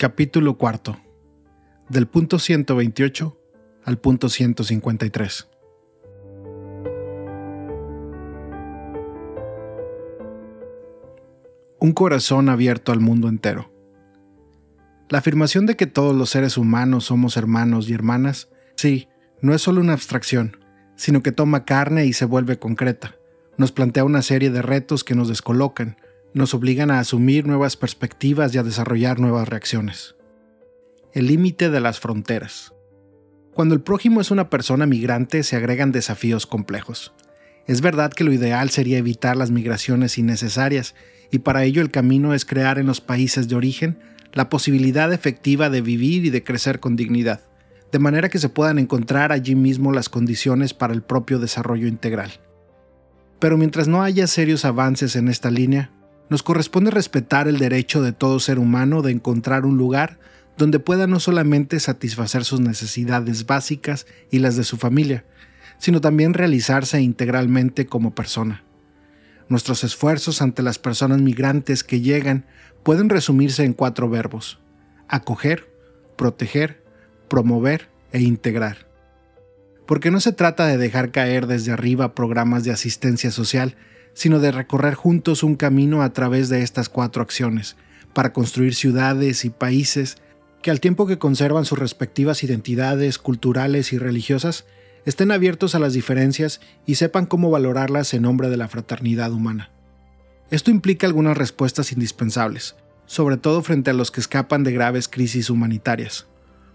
Capítulo cuarto. Del punto 128 al punto 153. Un corazón abierto al mundo entero. La afirmación de que todos los seres humanos somos hermanos y hermanas, sí, no es solo una abstracción, sino que toma carne y se vuelve concreta. Nos plantea una serie de retos que nos descolocan, nos obligan a asumir nuevas perspectivas y a desarrollar nuevas reacciones. El límite de las fronteras. Cuando el prójimo es una persona migrante se agregan desafíos complejos. Es verdad que lo ideal sería evitar las migraciones innecesarias y para ello el camino es crear en los países de origen la posibilidad efectiva de vivir y de crecer con dignidad, de manera que se puedan encontrar allí mismo las condiciones para el propio desarrollo integral. Pero mientras no haya serios avances en esta línea, nos corresponde respetar el derecho de todo ser humano de encontrar un lugar donde pueda no solamente satisfacer sus necesidades básicas y las de su familia, sino también realizarse integralmente como persona. Nuestros esfuerzos ante las personas migrantes que llegan pueden resumirse en cuatro verbos. Acoger, proteger, promover e integrar. Porque no se trata de dejar caer desde arriba programas de asistencia social, sino de recorrer juntos un camino a través de estas cuatro acciones, para construir ciudades y países que al tiempo que conservan sus respectivas identidades culturales y religiosas, estén abiertos a las diferencias y sepan cómo valorarlas en nombre de la fraternidad humana. Esto implica algunas respuestas indispensables, sobre todo frente a los que escapan de graves crisis humanitarias.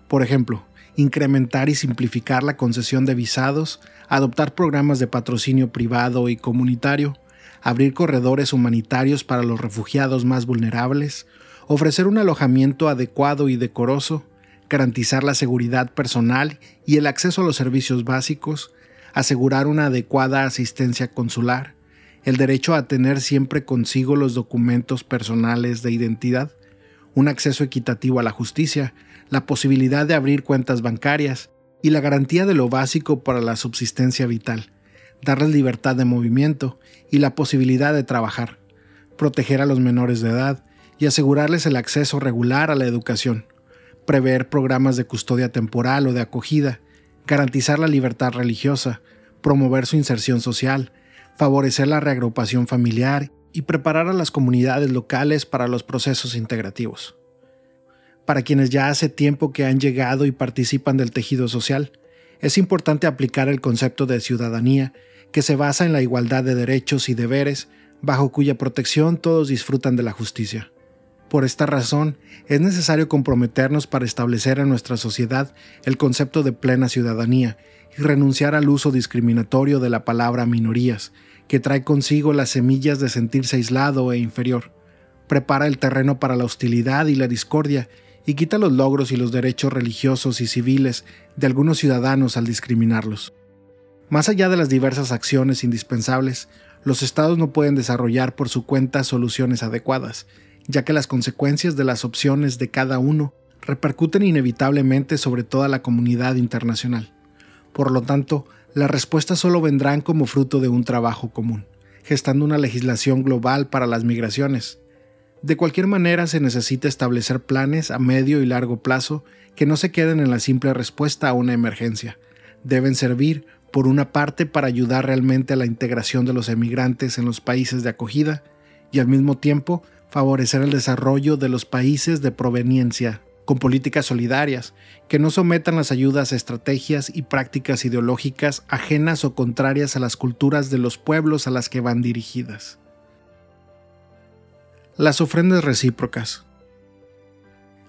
Por ejemplo, incrementar y simplificar la concesión de visados, adoptar programas de patrocinio privado y comunitario, abrir corredores humanitarios para los refugiados más vulnerables, ofrecer un alojamiento adecuado y decoroso, garantizar la seguridad personal y el acceso a los servicios básicos, asegurar una adecuada asistencia consular, el derecho a tener siempre consigo los documentos personales de identidad, un acceso equitativo a la justicia, la posibilidad de abrir cuentas bancarias y la garantía de lo básico para la subsistencia vital, darles libertad de movimiento y la posibilidad de trabajar, proteger a los menores de edad y asegurarles el acceso regular a la educación, prever programas de custodia temporal o de acogida, garantizar la libertad religiosa, promover su inserción social, favorecer la reagrupación familiar y preparar a las comunidades locales para los procesos integrativos. Para quienes ya hace tiempo que han llegado y participan del tejido social, es importante aplicar el concepto de ciudadanía que se basa en la igualdad de derechos y deberes, bajo cuya protección todos disfrutan de la justicia. Por esta razón, es necesario comprometernos para establecer en nuestra sociedad el concepto de plena ciudadanía y renunciar al uso discriminatorio de la palabra minorías, que trae consigo las semillas de sentirse aislado e inferior. Prepara el terreno para la hostilidad y la discordia y quita los logros y los derechos religiosos y civiles de algunos ciudadanos al discriminarlos. Más allá de las diversas acciones indispensables, los estados no pueden desarrollar por su cuenta soluciones adecuadas, ya que las consecuencias de las opciones de cada uno repercuten inevitablemente sobre toda la comunidad internacional. Por lo tanto, las respuestas solo vendrán como fruto de un trabajo común, gestando una legislación global para las migraciones, de cualquier manera, se necesita establecer planes a medio y largo plazo que no se queden en la simple respuesta a una emergencia. Deben servir, por una parte, para ayudar realmente a la integración de los emigrantes en los países de acogida y al mismo tiempo favorecer el desarrollo de los países de proveniencia con políticas solidarias, que no sometan las ayudas a estrategias y prácticas ideológicas ajenas o contrarias a las culturas de los pueblos a las que van dirigidas. Las ofrendas recíprocas.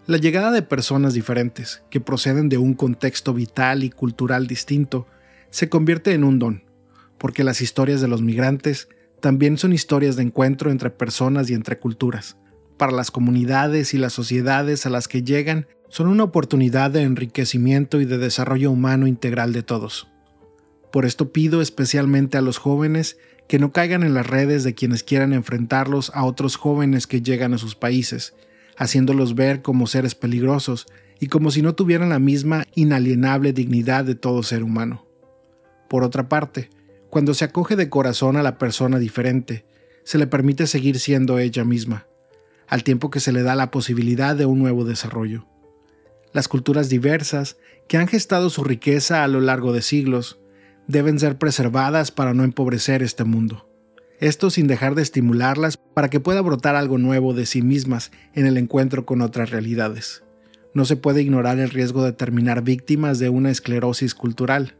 La llegada de personas diferentes, que proceden de un contexto vital y cultural distinto, se convierte en un don, porque las historias de los migrantes también son historias de encuentro entre personas y entre culturas. Para las comunidades y las sociedades a las que llegan, son una oportunidad de enriquecimiento y de desarrollo humano integral de todos. Por esto pido especialmente a los jóvenes que no caigan en las redes de quienes quieran enfrentarlos a otros jóvenes que llegan a sus países, haciéndolos ver como seres peligrosos y como si no tuvieran la misma inalienable dignidad de todo ser humano. Por otra parte, cuando se acoge de corazón a la persona diferente, se le permite seguir siendo ella misma. al tiempo que se le da la posibilidad de un nuevo desarrollo. Las culturas diversas, que han gestado su riqueza a lo largo de siglos, deben ser preservadas para no empobrecer este mundo. Esto sin dejar de estimularlas para que pueda brotar algo nuevo de sí mismas en el encuentro con otras realidades. No se puede ignorar el riesgo de terminar víctimas de una esclerosis cultural.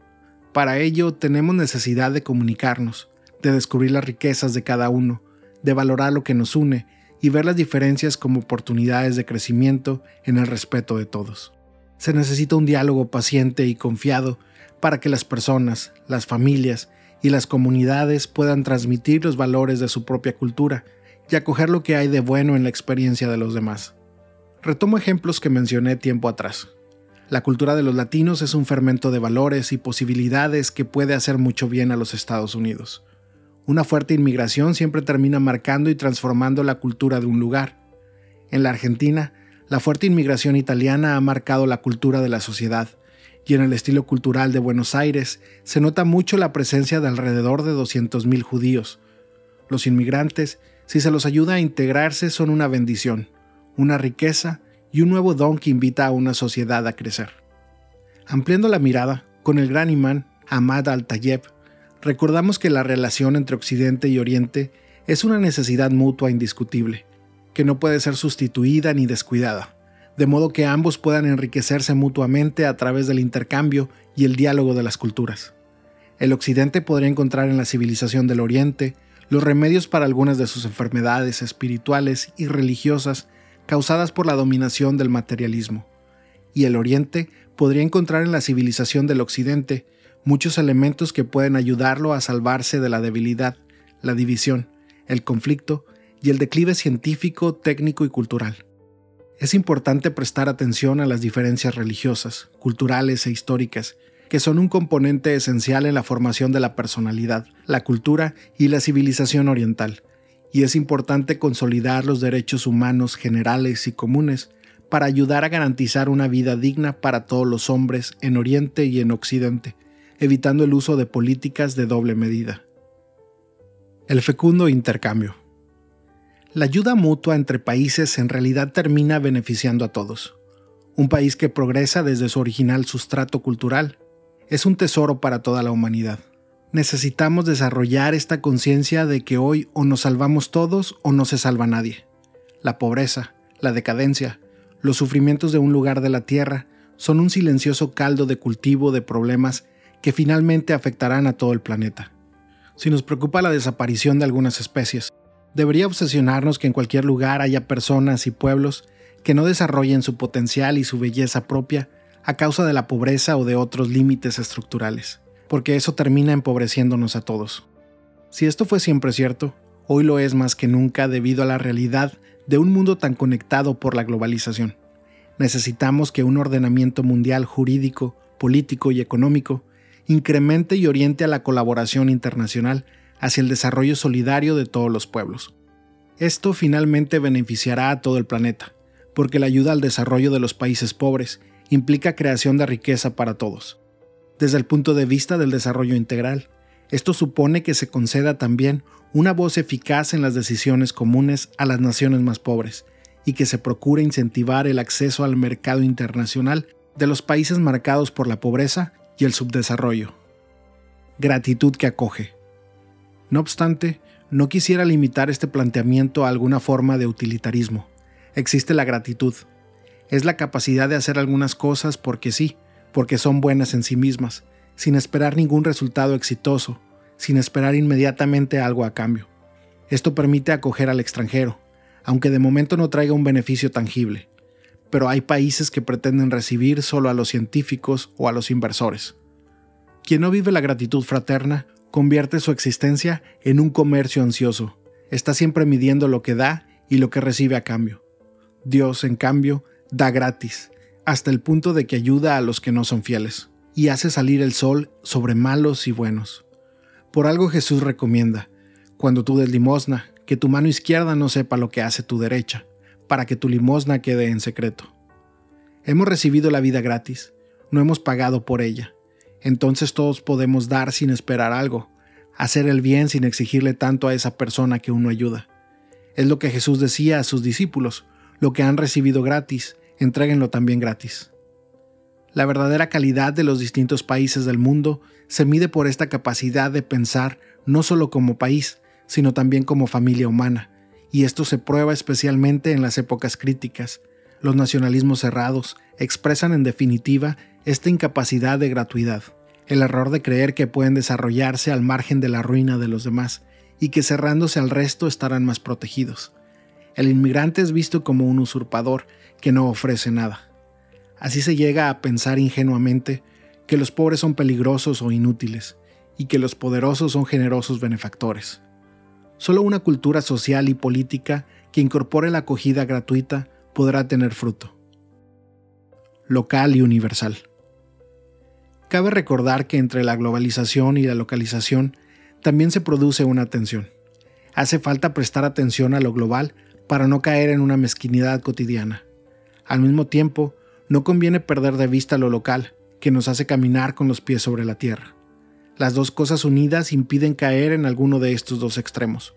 Para ello tenemos necesidad de comunicarnos, de descubrir las riquezas de cada uno, de valorar lo que nos une y ver las diferencias como oportunidades de crecimiento en el respeto de todos. Se necesita un diálogo paciente y confiado para que las personas, las familias y las comunidades puedan transmitir los valores de su propia cultura y acoger lo que hay de bueno en la experiencia de los demás. Retomo ejemplos que mencioné tiempo atrás. La cultura de los latinos es un fermento de valores y posibilidades que puede hacer mucho bien a los Estados Unidos. Una fuerte inmigración siempre termina marcando y transformando la cultura de un lugar. En la Argentina, la fuerte inmigración italiana ha marcado la cultura de la sociedad, y en el estilo cultural de Buenos Aires se nota mucho la presencia de alrededor de 200.000 judíos. Los inmigrantes, si se los ayuda a integrarse, son una bendición una riqueza y un nuevo don que invita a una sociedad a crecer. Ampliando la mirada, con el gran imán Ahmad al-Tayeb, recordamos que la relación entre Occidente y Oriente es una necesidad mutua indiscutible, que no puede ser sustituida ni descuidada, de modo que ambos puedan enriquecerse mutuamente a través del intercambio y el diálogo de las culturas. El Occidente podría encontrar en la civilización del Oriente los remedios para algunas de sus enfermedades espirituales y religiosas causadas por la dominación del materialismo, y el Oriente podría encontrar en la civilización del Occidente muchos elementos que pueden ayudarlo a salvarse de la debilidad, la división, el conflicto y el declive científico, técnico y cultural. Es importante prestar atención a las diferencias religiosas, culturales e históricas, que son un componente esencial en la formación de la personalidad, la cultura y la civilización oriental, y es importante consolidar los derechos humanos generales y comunes para ayudar a garantizar una vida digna para todos los hombres en Oriente y en Occidente, evitando el uso de políticas de doble medida. El fecundo intercambio. La ayuda mutua entre países en realidad termina beneficiando a todos. Un país que progresa desde su original sustrato cultural es un tesoro para toda la humanidad necesitamos desarrollar esta conciencia de que hoy o nos salvamos todos o no se salva nadie. La pobreza, la decadencia, los sufrimientos de un lugar de la tierra son un silencioso caldo de cultivo de problemas que finalmente afectarán a todo el planeta. Si nos preocupa la desaparición de algunas especies, debería obsesionarnos que en cualquier lugar haya personas y pueblos que no desarrollen su potencial y su belleza propia a causa de la pobreza o de otros límites estructurales porque eso termina empobreciéndonos a todos. Si esto fue siempre cierto, hoy lo es más que nunca debido a la realidad de un mundo tan conectado por la globalización. Necesitamos que un ordenamiento mundial jurídico, político y económico incremente y oriente a la colaboración internacional hacia el desarrollo solidario de todos los pueblos. Esto finalmente beneficiará a todo el planeta, porque la ayuda al desarrollo de los países pobres implica creación de riqueza para todos desde el punto de vista del desarrollo integral. Esto supone que se conceda también una voz eficaz en las decisiones comunes a las naciones más pobres y que se procure incentivar el acceso al mercado internacional de los países marcados por la pobreza y el subdesarrollo. Gratitud que acoge. No obstante, no quisiera limitar este planteamiento a alguna forma de utilitarismo. Existe la gratitud. Es la capacidad de hacer algunas cosas porque sí, porque son buenas en sí mismas, sin esperar ningún resultado exitoso, sin esperar inmediatamente algo a cambio. Esto permite acoger al extranjero, aunque de momento no traiga un beneficio tangible. Pero hay países que pretenden recibir solo a los científicos o a los inversores. Quien no vive la gratitud fraterna convierte su existencia en un comercio ansioso. Está siempre midiendo lo que da y lo que recibe a cambio. Dios, en cambio, da gratis, hasta el punto de que ayuda a los que no son fieles, y hace salir el sol sobre malos y buenos. Por algo Jesús recomienda, cuando tú des limosna, que tu mano izquierda no sepa lo que hace tu derecha, para que tu limosna quede en secreto. Hemos recibido la vida gratis, no hemos pagado por ella, entonces todos podemos dar sin esperar algo, hacer el bien sin exigirle tanto a esa persona que uno ayuda. Es lo que Jesús decía a sus discípulos, lo que han recibido gratis, entréguenlo también gratis. La verdadera calidad de los distintos países del mundo se mide por esta capacidad de pensar no solo como país, sino también como familia humana, y esto se prueba especialmente en las épocas críticas. Los nacionalismos cerrados expresan en definitiva esta incapacidad de gratuidad, el error de creer que pueden desarrollarse al margen de la ruina de los demás, y que cerrándose al resto estarán más protegidos. El inmigrante es visto como un usurpador que no ofrece nada. Así se llega a pensar ingenuamente que los pobres son peligrosos o inútiles, y que los poderosos son generosos benefactores. Solo una cultura social y política que incorpore la acogida gratuita podrá tener fruto. Local y universal. Cabe recordar que entre la globalización y la localización también se produce una tensión. Hace falta prestar atención a lo global para no caer en una mezquinidad cotidiana. Al mismo tiempo, no conviene perder de vista lo local, que nos hace caminar con los pies sobre la tierra. Las dos cosas unidas impiden caer en alguno de estos dos extremos.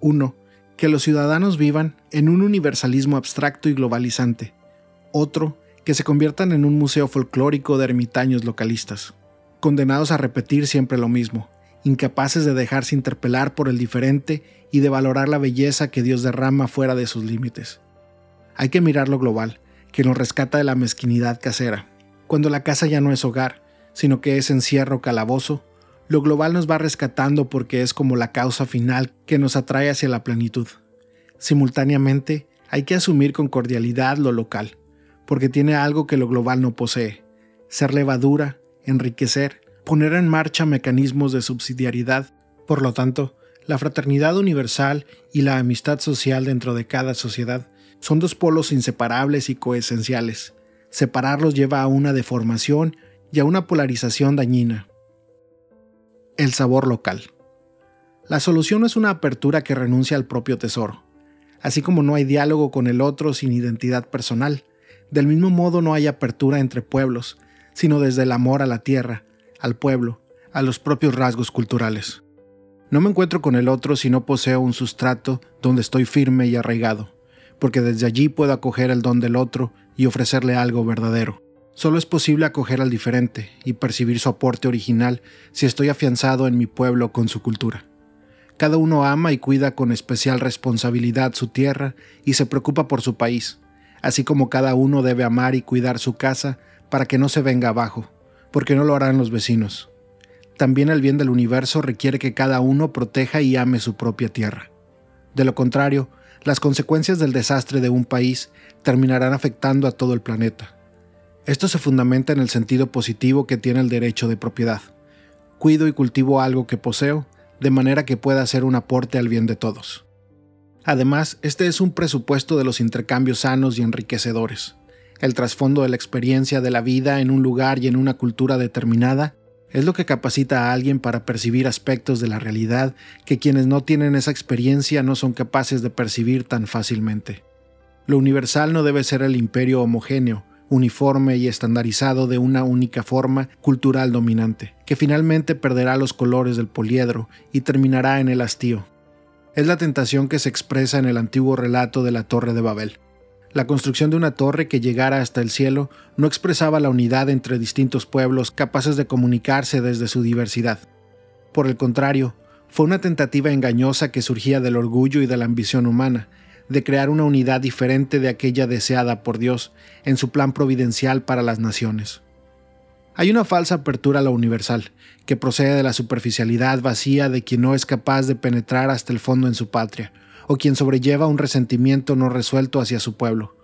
Uno, que los ciudadanos vivan en un universalismo abstracto y globalizante. Otro, que se conviertan en un museo folclórico de ermitaños localistas, condenados a repetir siempre lo mismo, incapaces de dejarse interpelar por el diferente y de valorar la belleza que Dios derrama fuera de sus límites. Hay que mirar lo global, que nos rescata de la mezquinidad casera. Cuando la casa ya no es hogar, sino que es encierro calabozo, lo global nos va rescatando porque es como la causa final que nos atrae hacia la plenitud. Simultáneamente, hay que asumir con cordialidad lo local, porque tiene algo que lo global no posee, ser levadura, enriquecer, poner en marcha mecanismos de subsidiariedad. Por lo tanto, la fraternidad universal y la amistad social dentro de cada sociedad son dos polos inseparables y coesenciales. Separarlos lleva a una deformación y a una polarización dañina. El sabor local. La solución no es una apertura que renuncia al propio tesoro. Así como no hay diálogo con el otro sin identidad personal, del mismo modo no hay apertura entre pueblos, sino desde el amor a la tierra, al pueblo, a los propios rasgos culturales. No me encuentro con el otro si no poseo un sustrato donde estoy firme y arraigado porque desde allí puedo acoger el don del otro y ofrecerle algo verdadero. Solo es posible acoger al diferente y percibir su aporte original si estoy afianzado en mi pueblo con su cultura. Cada uno ama y cuida con especial responsabilidad su tierra y se preocupa por su país, así como cada uno debe amar y cuidar su casa para que no se venga abajo, porque no lo harán los vecinos. También el bien del universo requiere que cada uno proteja y ame su propia tierra. De lo contrario, las consecuencias del desastre de un país terminarán afectando a todo el planeta. Esto se fundamenta en el sentido positivo que tiene el derecho de propiedad. Cuido y cultivo algo que poseo, de manera que pueda hacer un aporte al bien de todos. Además, este es un presupuesto de los intercambios sanos y enriquecedores. El trasfondo de la experiencia de la vida en un lugar y en una cultura determinada es lo que capacita a alguien para percibir aspectos de la realidad que quienes no tienen esa experiencia no son capaces de percibir tan fácilmente. Lo universal no debe ser el imperio homogéneo, uniforme y estandarizado de una única forma cultural dominante, que finalmente perderá los colores del poliedro y terminará en el hastío. Es la tentación que se expresa en el antiguo relato de la Torre de Babel. La construcción de una torre que llegara hasta el cielo no expresaba la unidad entre distintos pueblos capaces de comunicarse desde su diversidad. Por el contrario, fue una tentativa engañosa que surgía del orgullo y de la ambición humana, de crear una unidad diferente de aquella deseada por Dios en su plan providencial para las naciones. Hay una falsa apertura a lo universal, que procede de la superficialidad vacía de quien no es capaz de penetrar hasta el fondo en su patria, o quien sobrelleva un resentimiento no resuelto hacia su pueblo.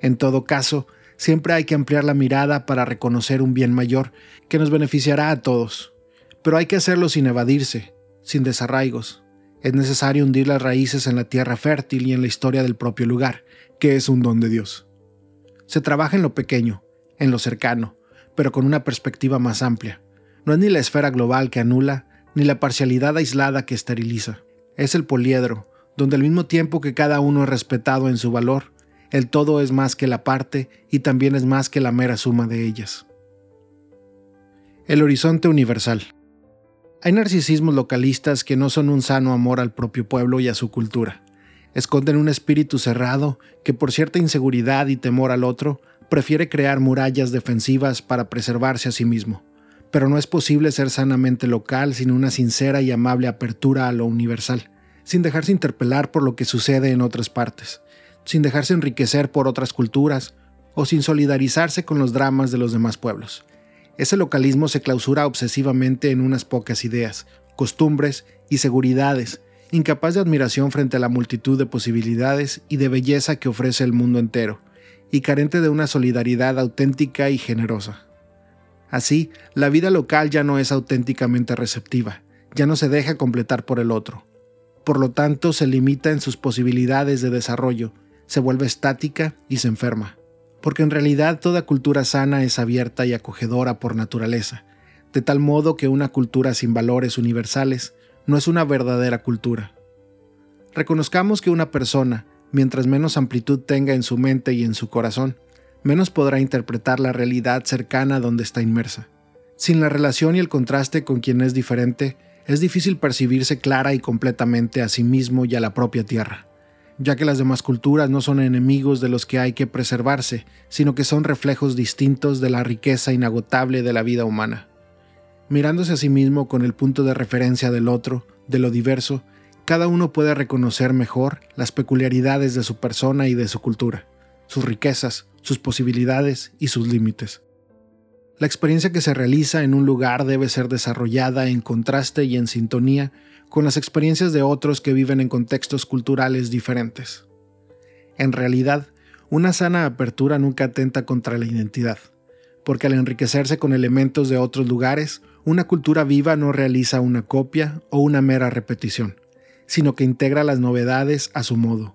En todo caso, siempre hay que ampliar la mirada para reconocer un bien mayor que nos beneficiará a todos. Pero hay que hacerlo sin evadirse, sin desarraigos. Es necesario hundir las raíces en la tierra fértil y en la historia del propio lugar, que es un don de Dios. Se trabaja en lo pequeño, en lo cercano, pero con una perspectiva más amplia. No es ni la esfera global que anula, ni la parcialidad aislada que esteriliza. Es el poliedro, donde al mismo tiempo que cada uno es respetado en su valor, el todo es más que la parte y también es más que la mera suma de ellas. El horizonte universal. Hay narcisismos localistas que no son un sano amor al propio pueblo y a su cultura. esconden un espíritu cerrado que por cierta inseguridad y temor al otro, prefiere crear murallas defensivas para preservarse a sí mismo. Pero no es posible ser sanamente local sin una sincera y amable apertura a lo universal, sin dejarse interpelar por lo que sucede en otras partes, sin dejarse enriquecer por otras culturas o sin solidarizarse con los dramas de los demás pueblos. Ese localismo se clausura obsesivamente en unas pocas ideas, costumbres y seguridades, incapaz de admiración frente a la multitud de posibilidades y de belleza que ofrece el mundo entero, y carente de una solidaridad auténtica y generosa. Así, la vida local ya no es auténticamente receptiva, ya no se deja completar por el otro. Por lo tanto, se limita en sus posibilidades de desarrollo, se vuelve estática y se enferma porque en realidad toda cultura sana es abierta y acogedora por naturaleza, de tal modo que una cultura sin valores universales no es una verdadera cultura. Reconozcamos que una persona, mientras menos amplitud tenga en su mente y en su corazón, menos podrá interpretar la realidad cercana donde está inmersa. Sin la relación y el contraste con quien es diferente, es difícil percibirse clara y completamente a sí mismo y a la propia tierra ya que las demás culturas no son enemigos de los que hay que preservarse, sino que son reflejos distintos de la riqueza inagotable de la vida humana. Mirándose a sí mismo con el punto de referencia del otro, de lo diverso, cada uno puede reconocer mejor las peculiaridades de su persona y de su cultura, sus riquezas, sus posibilidades y sus límites. La experiencia que se realiza en un lugar debe ser desarrollada en contraste y en sintonía con las experiencias de otros que viven en contextos culturales diferentes. En realidad, una sana apertura nunca atenta contra la identidad, porque al enriquecerse con elementos de otros lugares, una cultura viva no realiza una copia o una mera repetición, sino que integra las novedades a su modo.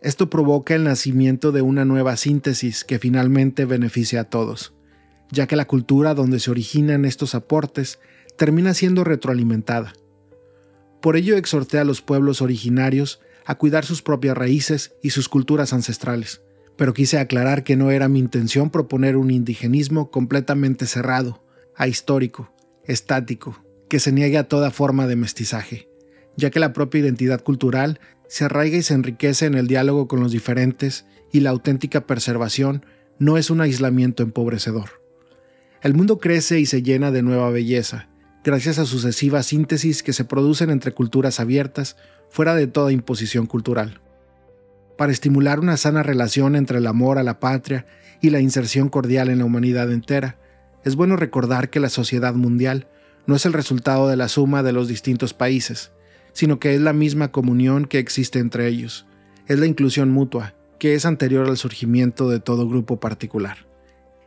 Esto provoca el nacimiento de una nueva síntesis que finalmente beneficia a todos, ya que la cultura donde se originan estos aportes termina siendo retroalimentada, por ello exhorté a los pueblos originarios a cuidar sus propias raíces y sus culturas ancestrales, pero quise aclarar que no era mi intención proponer un indigenismo completamente cerrado, ahistórico, estático, que se niegue a toda forma de mestizaje, ya que la propia identidad cultural se arraiga y se enriquece en el diálogo con los diferentes y la auténtica preservación no es un aislamiento empobrecedor. El mundo crece y se llena de nueva belleza, gracias a sucesivas síntesis que se producen entre culturas abiertas, fuera de toda imposición cultural. Para estimular una sana relación entre el amor a la patria y la inserción cordial en la humanidad entera, es bueno recordar que la sociedad mundial no es el resultado de la suma de los distintos países, sino que es la misma comunión que existe entre ellos, es la inclusión mutua, que es anterior al surgimiento de todo grupo particular.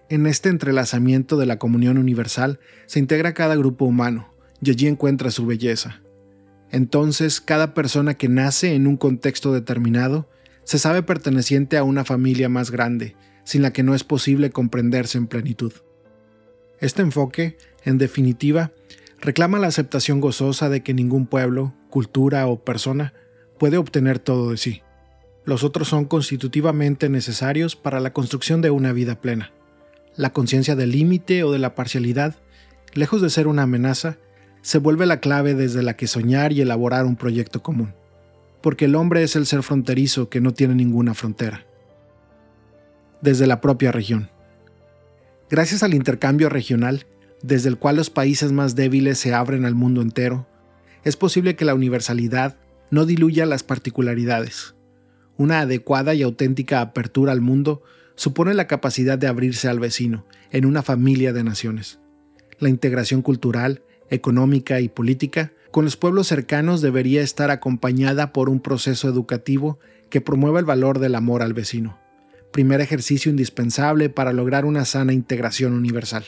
En este entrelazamiento de la comunión universal se integra cada grupo humano, y allí encuentra su belleza. Entonces, cada persona que nace en un contexto determinado se sabe perteneciente a una familia más grande, sin la que no es posible comprenderse en plenitud. Este enfoque, en definitiva, reclama la aceptación gozosa de que ningún pueblo, cultura o persona puede obtener todo de sí. Los otros son constitutivamente necesarios para la construcción de una vida plena. La conciencia del límite o de la parcialidad, lejos de ser una amenaza, se vuelve la clave desde la que soñar y elaborar un proyecto común. Porque el hombre es el ser fronterizo que no tiene ninguna frontera. Desde la propia región. Gracias al intercambio regional, desde el cual los países más débiles se abren al mundo entero, es posible que la universalidad no diluya las particularidades. Una adecuada y auténtica apertura al mundo supone la capacidad de abrirse al vecino, en una familia de naciones. La integración cultural, económica y política con los pueblos cercanos debería estar acompañada por un proceso educativo que promueva el valor del amor al vecino, primer ejercicio indispensable para lograr una sana integración universal.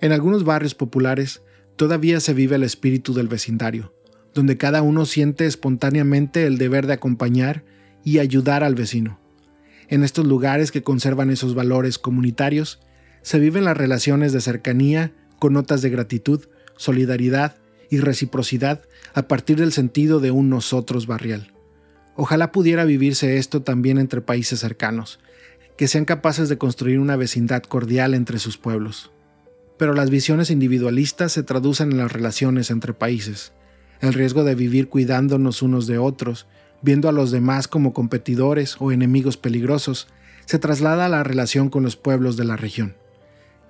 En algunos barrios populares todavía se vive el espíritu del vecindario, donde cada uno siente espontáneamente el deber de acompañar y ayudar al vecino en estos lugares que conservan esos valores comunitarios, se viven las relaciones de cercanía con notas de gratitud, solidaridad y reciprocidad a partir del sentido de un nosotros barrial. Ojalá pudiera vivirse esto también entre países cercanos, que sean capaces de construir una vecindad cordial entre sus pueblos. Pero las visiones individualistas se traducen en las relaciones entre países. El riesgo de vivir cuidándonos unos de otros viendo a los demás como competidores o enemigos peligrosos, se traslada a la relación con los pueblos de la región.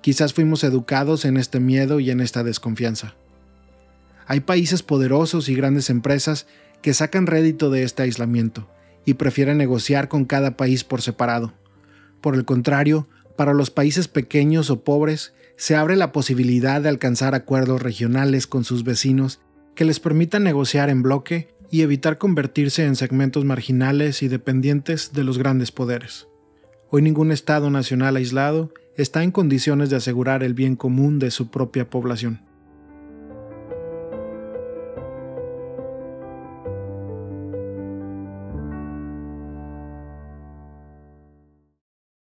Quizás fuimos educados en este miedo y en esta desconfianza. Hay países poderosos y grandes empresas que sacan rédito de este aislamiento y prefieren negociar con cada país por separado. Por el contrario, para los países pequeños o pobres, se abre la posibilidad de alcanzar acuerdos regionales con sus vecinos que les permitan negociar en bloque y evitar convertirse en segmentos marginales y dependientes de los grandes poderes. Hoy ningún Estado nacional aislado está en condiciones de asegurar el bien común de su propia población.